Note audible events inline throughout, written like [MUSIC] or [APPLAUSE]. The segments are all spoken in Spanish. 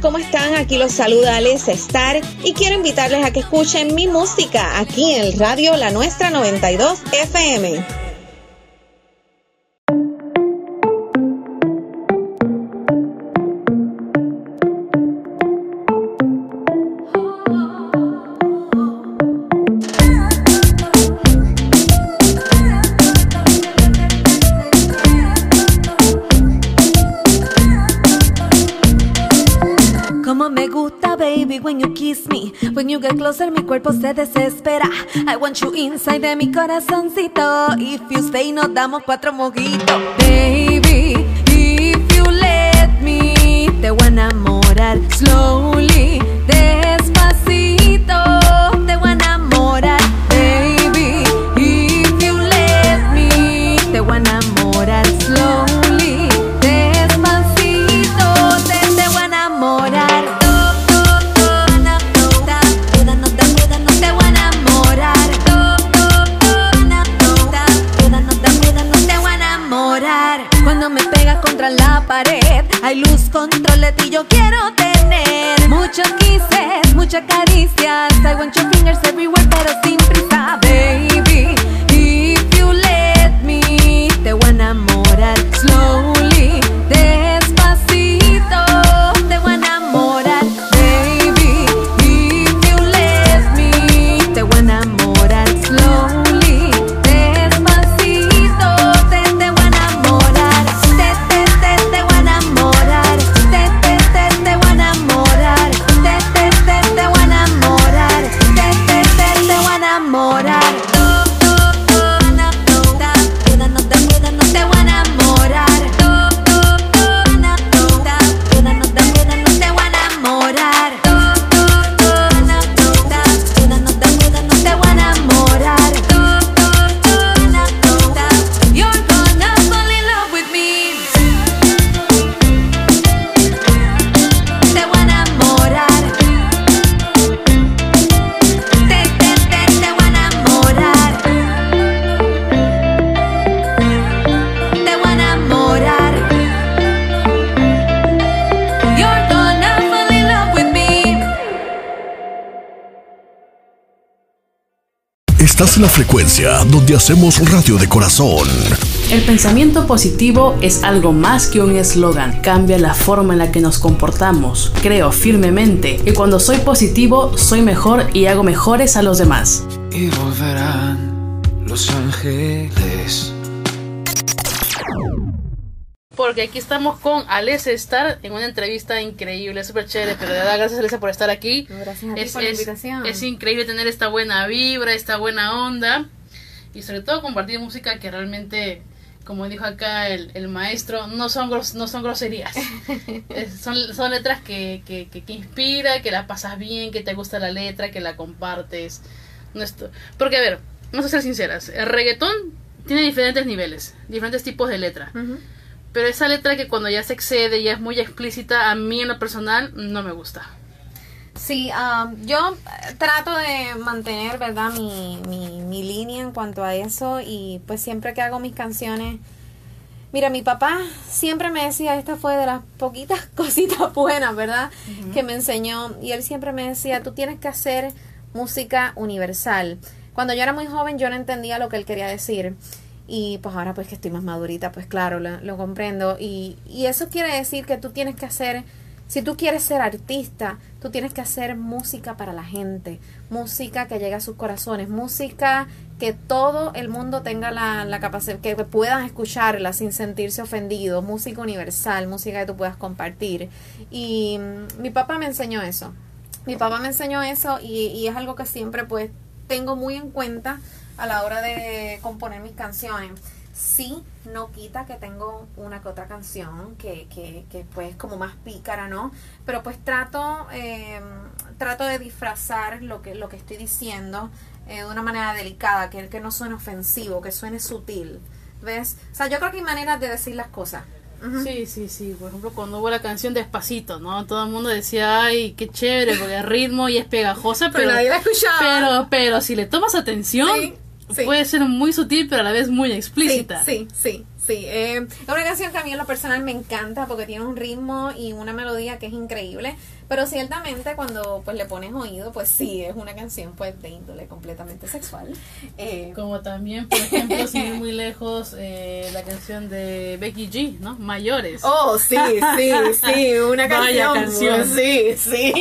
¿cómo están? Aquí los saluda Alex Star y quiero invitarles a que escuchen mi música aquí en el radio La Nuestra 92 FM. When you get closer, mi cuerpo se desespera. I want you inside de mi corazoncito. If you stay, nos damos cuatro mojitos. Baby, if you let me, te voy a enamorar slowly, despacito. I want your fingers everywhere, pero sin prisa, baby. Estás en la frecuencia donde hacemos radio de corazón. El pensamiento positivo es algo más que un eslogan. Cambia la forma en la que nos comportamos. Creo firmemente que cuando soy positivo, soy mejor y hago mejores a los demás. Y volverán los ángeles porque aquí estamos con Alessia Star en una entrevista increíble, súper chévere, pero de verdad gracias Alessia por estar aquí. Gracias a es, por la invitación. Es, increíble tener esta buena vibra, esta buena onda y sobre todo compartir música que realmente, como dijo acá el, maestro, no son, no son groserías, [LAUGHS] son, son letras que, que, que, que inspira, que la pasas bien, que te gusta la letra, que la compartes. Porque a ver, vamos a ser sinceras, el reggaetón tiene diferentes niveles, diferentes tipos de letra. Pero esa letra que cuando ya se excede, ya es muy explícita, a mí en lo personal no me gusta. Sí, um, yo trato de mantener, ¿verdad? Mi, mi, mi línea en cuanto a eso y pues siempre que hago mis canciones... Mira, mi papá siempre me decía, esta fue de las poquitas [LAUGHS] cositas buenas, ¿verdad? Que me enseñó. Y él siempre me decía, tú tienes que hacer música universal. Cuando yo era muy joven yo no entendía lo que él quería decir. Y pues ahora pues que estoy más madurita, pues claro, lo, comprendo. Y, y eso quiere decir que tú tienes que hacer, si tú quieres ser artista, tú tienes que hacer música para la gente, música que llegue a sus corazones, música que todo el mundo tenga la, la capacidad, que puedan escucharla sin sentirse ofendido, música universal, música que tú puedas compartir. Y mm, mi papá me enseñó eso. Mi papá me enseñó eso y, y es algo que siempre pues tengo muy en cuenta a la hora de componer mis canciones. Sí, no quita que tengo una que otra canción que, que, que pues como más pícara, ¿no? Pero pues trato, eh, trato de disfrazar lo que, lo que estoy diciendo eh, de una manera delicada, que, que no suene ofensivo, que suene sutil. ¿Ves? O sea, yo creo que hay maneras de decir las cosas. Sí, sí, sí. Por ejemplo, cuando hubo la canción Despacito, ¿no? Todo el mundo decía, ay, qué chévere, porque es ritmo y es pegajosa, [LAUGHS] pero, pero nadie la escuchaba. Pero, pero si le tomas atención, puede ser muy sutil, pero a la vez muy explícita. Sí, sí, Sí, eh, es una canción que a mí en lo personal me encanta porque tiene un ritmo y una melodía que es increíble. Pero ciertamente cuando pues le pones oído, pues sí, es una canción pues de índole completamente sexual. Eh, Como también, por ejemplo, sin ir [LAUGHS] muy lejos, eh, la canción de Becky G, ¿no? Mayores. Oh, sí, sí, sí, una [LAUGHS] Vaya canción. canción. Sí, sí.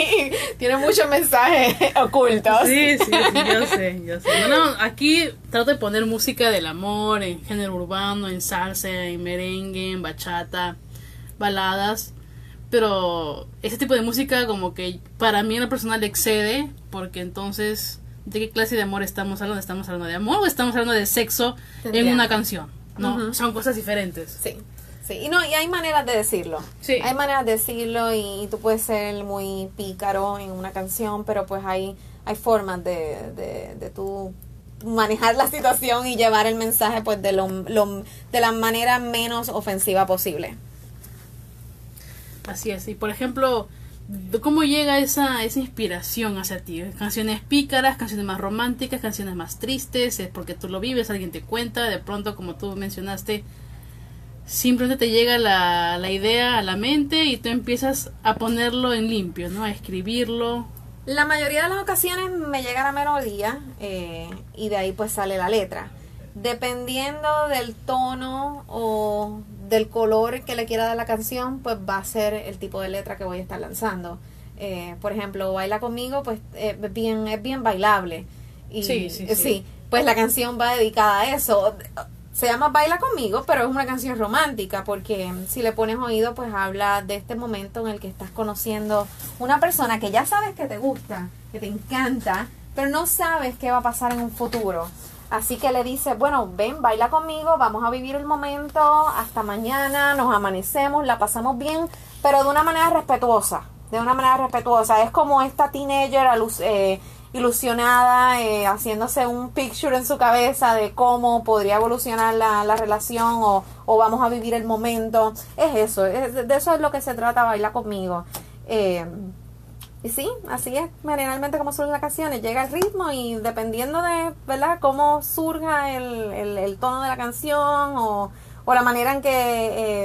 Tiene muchos mensajes [LAUGHS] ocultos. Sí, sí, sí, yo sé, yo sé. No, no, aquí trato de poner música del amor en género urbano, en salsa, en merengue, en bachata, baladas. Pero ese tipo de música como que para mí en lo personal excede, porque entonces, ¿de qué clase de amor estamos hablando? ¿Estamos hablando de amor o estamos hablando de sexo Te en una canción? No, Ujú. son cosas diferentes. Sí, sí. Y no, y hay maneras de decirlo. Sí. Hay maneras de decirlo y, y tú puedes ser muy pícaro en una canción, pero pues hay, hay formas de, de, de tú manejar la situación y llevar el mensaje pues de lo, lo- de la manera menos ofensiva posible. Así es. Y por ejemplo, ¿cómo llega esa, esa inspiración hacia ti? Canciones pícaras, canciones más románticas, canciones más tristes, es porque tú lo vives, alguien te cuenta, de pronto, como tú mencionaste, simplemente te llega la, la idea a la mente y tú empiezas a ponerlo en limpio, ¿no? A escribirlo. La mayoría de las ocasiones me llega la melodía eh, y de ahí pues sale la letra. Dependiendo del tono o del color que le quiera dar la canción, pues va a ser el tipo de letra que voy a estar lanzando. Eh, por ejemplo, Baila conmigo, pues eh, es, bien, es bien bailable. Y, Sí, sí, eh, sí. pues la canción va dedicada a eso. Se llama Baila conmigo, pero es una canción romántica porque si le pones oído, pues habla de este momento en el que estás conociendo una persona que ya sabes que te gusta, que te encanta, pero no sabes qué va a pasar en un futuro. Así que le dice, bueno, ven, baila conmigo, vamos a vivir el momento, hasta mañana, nos amanecemos, la pasamos bien, pero de una manera respetuosa, de una manera respetuosa. Es como esta teenager eh, ilusionada, eh, haciéndose un picture en su cabeza de cómo podría evolucionar la, la relación o, o vamos a vivir el momento. Es eso, es- de eso es lo que se trata, baila conmigo. Eh, y sí, así es generalmente como surgen las canciones. Llega el ritmo y dependiendo de, ¿verdad?, cómo surja el, el, el tono de la canción o, o la manera en que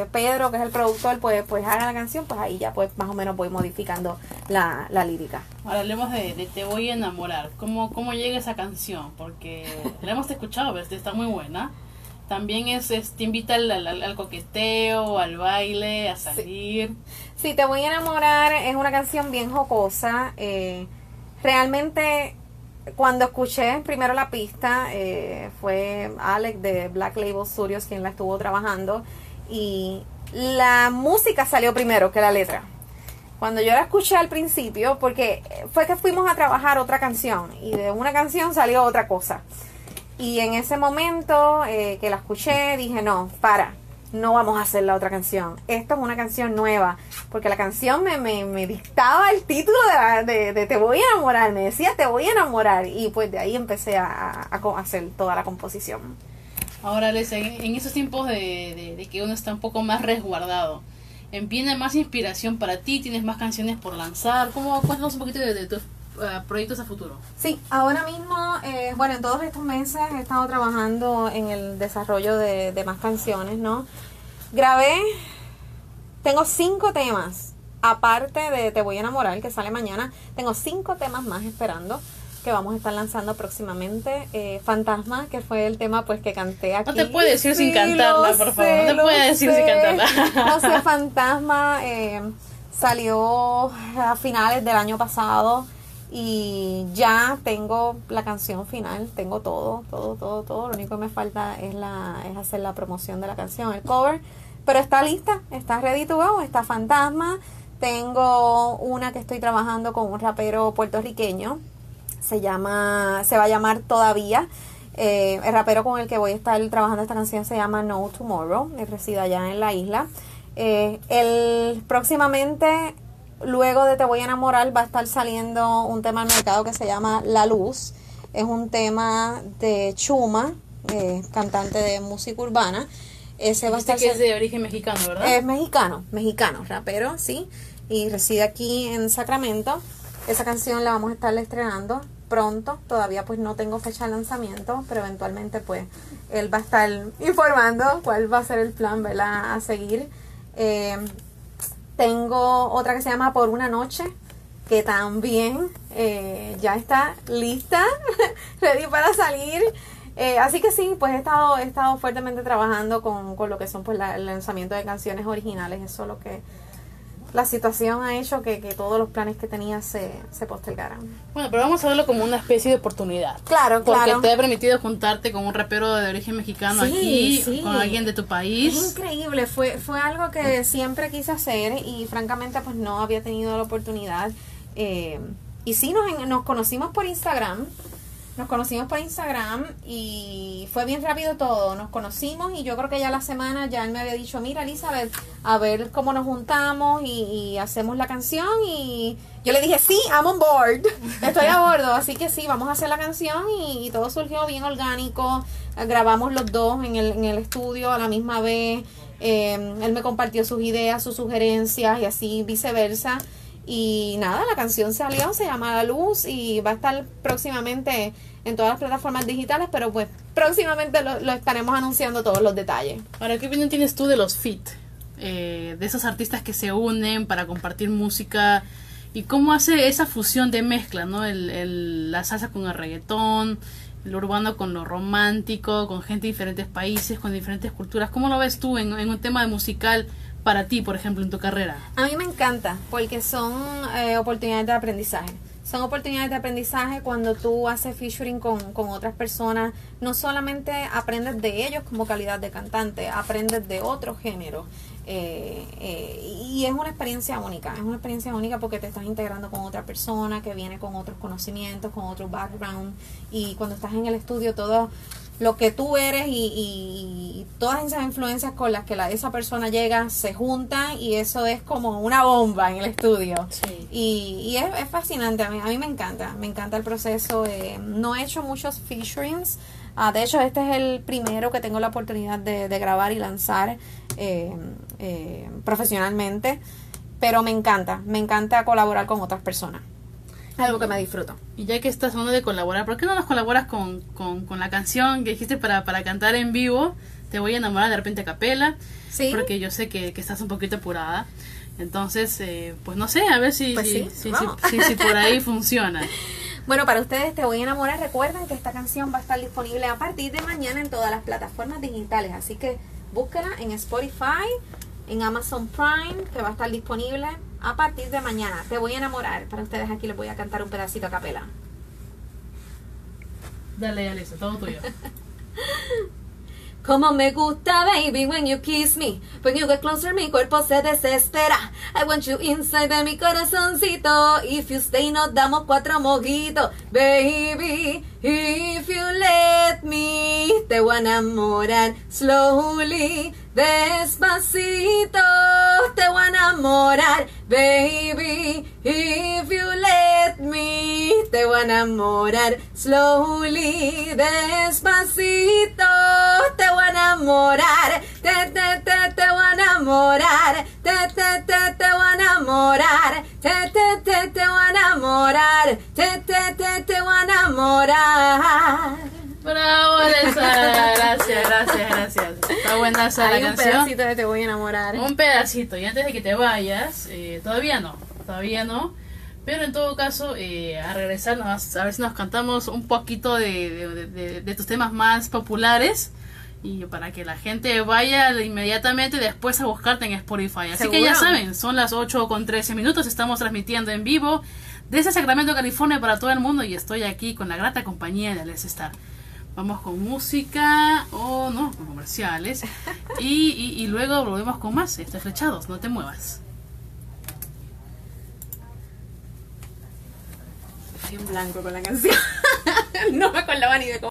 eh, Pedro, que es el productor, pues, pues haga la canción, pues ahí ya pues más o menos voy modificando la, la lírica. Ahora hablemos de, de Te voy a enamorar. ¿Cómo, ¿Cómo llega esa canción? Porque la hemos escuchado, está muy buena. También es, es- te invita al, al- al coqueteo, al baile, a salir. Sí, Te voy a enamorar es una canción bien jocosa. eh, realmente, cuando escuché primero la pista, eh, fue Alex de Black Label Studios quien la estuvo trabajando. Y la música salió primero que la letra. Cuando yo la escuché al principio, porque fue que fuimos a trabajar otra canción y de una canción salió otra cosa. Y en ese momento eh, que la escuché, dije, no, para, no vamos a hacer la otra canción. Esto es una canción nueva, porque la canción me, me, me dictaba el título de, la- de, de Te voy a enamorar, me decía Te voy a enamorar. Y pues de ahí empecé a, a- hacer toda la composición. Ahora, Les, en, esos tiempos de, de- que uno está un poco más resguardado, ¿viene más inspiración para ti? ¿Tienes más canciones por lanzar? ¿Cómo, cuéntanos un poquito de, de eh, proyectos a futuro? Sí, ahora mismo, eh, bueno, en todos estos meses he estado trabajando en el desarrollo de, de más canciones, ¿no? Grabé, tengo cinco temas, aparte de Te voy a enamorar, que sale mañana, tengo cinco temas más esperando que vamos a estar lanzando próximamente. Eh, Fantasma, que fue el tema pues que canté aquí. No te puedes decir sin cantarla, por sé, favor. No te puedes decir sin cantarla. [LAUGHS] No sé, Fantasma eh, salió a finales del año pasado y ya tengo la canción final, tengo todo, todo, todo, todo. Lo único que me falta es la es hacer la promoción de la canción, el cover, pero está lista, está ready to go, está Fantasma. Tengo una que estoy trabajando con un rapero puertorriqueño, se llama, se va a llamar Todavía. Eh, el rapero con el que voy a estar trabajando esta canción se llama No Tomorrow, él reside allá en la isla. Eh, próximamente, luego de Te voy a enamorar, va a estar saliendo un tema al mercado que se llama La Luz. Es un tema de Chuma, eh, cantante de música urbana. Ese va a estar que es de origen mexicano, ¿verdad? es mexicano, mexicano, rapero, sí. Y reside aquí en Sacramento. Esa canción la vamos a estar estrenando pronto, todavía pues no tengo fecha de lanzamiento, pero eventualmente pues él va a estar informando cuál va a ser el plan, ¿verdad? A seguir. Eh, tengo otra que se llama Por una noche, que también eh, ya está lista, [LAUGHS] ready para salir. Eh, así que sí, pues he estado, he estado fuertemente trabajando con, con lo que son pues la- el lanzamiento de canciones originales. Eso es lo que la situación ha hecho que, que todos los planes que tenía se, se postergaran. Bueno, pero vamos a verlo como una especie de oportunidad. Claro, Porque claro. te ha permitido juntarte con un rapero de origen mexicano Sí, aquí, sí. con alguien de tu Es país. increíble, fue, fue algo que siempre quise hacer y francamente pues no había tenido la oportunidad. Eh, y sí, nos, nos conocimos por Instagram, nos conocimos por Instagram y fue bien rápido todo. Nos conocimos y yo creo que ya la semana ya él me había dicho, mira Elizabeth, a ver cómo nos juntamos y, hacemos la canción y yo le dije, sí, I'm on board, [LAUGHS] estoy a bordo, así que sí, vamos a hacer la canción y, y todo surgió bien orgánico. Grabamos los dos en el, en el estudio a la misma vez. Eh, él me compartió sus ideas, sus sugerencias y así viceversa. Y nada, la canción salió, se llama La Luz y va a estar próximamente en todas las plataformas digitales, pero pues próximamente lo, estaremos anunciando todos los detalles. Ahora, ¿qué opinión tienes tú de los fit? Eh, de esos artistas que se unen para compartir música y cómo hace esa fusión de mezcla, ¿no? El, el- la salsa con el reggaetón, lo urbano con lo romántico, con gente de diferentes países, con diferentes culturas. ¿Cómo lo ves tú en, en un tema de musical para ti, por ejemplo, en tu carrera? A mí me encanta porque son eh, oportunidades de aprendizaje. Son oportunidades de aprendizaje cuando tú haces featuring con, con otras personas. No solamente aprendes de ellos como calidad de cantante, aprendes de otro género. Eh, eh, y es una experiencia única. Es una experiencia única porque te estás integrando con otra persona que viene con otros conocimientos, con otro background. Y cuando estás en el estudio, todo lo que tú eres y, y- y todas esas influencias con las que la, esa persona llega se juntan y eso es como una bomba en el estudio. Sí. Y, y es, es fascinante, a mí, a mí me encanta, me encanta el proceso. eh, no he hecho muchos featurings, ah, de hecho este es el primero que tengo la oportunidad de, de grabar y lanzar eh, eh, profesionalmente, pero me encanta, me encanta colaborar con otras personas. Algo que me disfruto. Y ya que estás hablando de colaborar, ¿por qué no nos colaboras con, con, con la canción que dijiste para, para cantar en vivo? Te voy a enamorar de repente a capela, Sí. porque yo sé que, que estás un poquito apurada. Entonces, eh, pues no sé, a ver si, Pues si, sí, si- si por ahí [LAUGHS] funciona. Bueno, para ustedes Te Voy a Enamorar, recuerden que esta canción va a estar disponible a partir de mañana en todas las plataformas digitales, así que búsquela en Spotify, en Amazon Prime, que va a estar disponible a partir de mañana. Te Voy a Enamorar, para ustedes aquí les voy a cantar un pedacito a capela. Dale, Alisa, todo tuyo. [LAUGHS] Como me gusta, baby, when you kiss me. When you get closer, mi cuerpo se desespera. I want you inside de mi corazoncito. If you stay, nos damos cuatro mojitos. Baby, if you let me, te voy a enamorar slowly. Despacito, te voy a enamorar. Baby, if you let me, te voy a enamorar slowly. Despacito, te voy a enamorar. Te, te, te, te voy a enamorar. Te, te, te, te voy a enamorar. Te, te, te, te voy a enamorar. Te, te, te, te voy a enamorar. Bravo. Gracias, gracias, gracias. Está buena esa la Hay un canción. pedacito de Te voy a enamorar. Un pedacito, y antes de que te vayas, eh, todavía no, todavía no. Pero en todo caso, eh, a regresar, nos- a ver si nos cantamos un poquito de, de- de- de tus temas más populares. Y para que la gente vaya inmediatamente después a buscarte en Spotify. Así que ya Seguro. saben, son las 8 con 13 minutos. Estamos transmitiendo en vivo desde Sacramento, California para todo el mundo. Y estoy aquí con la grata compañía de Alex Star. Vamos con música o no, con comerciales. [LAUGHS] Y, y, y luego volvemos con más. Estos flechados, no te muevas. Estoy en blanco con la canción. [LAUGHS] no me acordaba ni de cómo.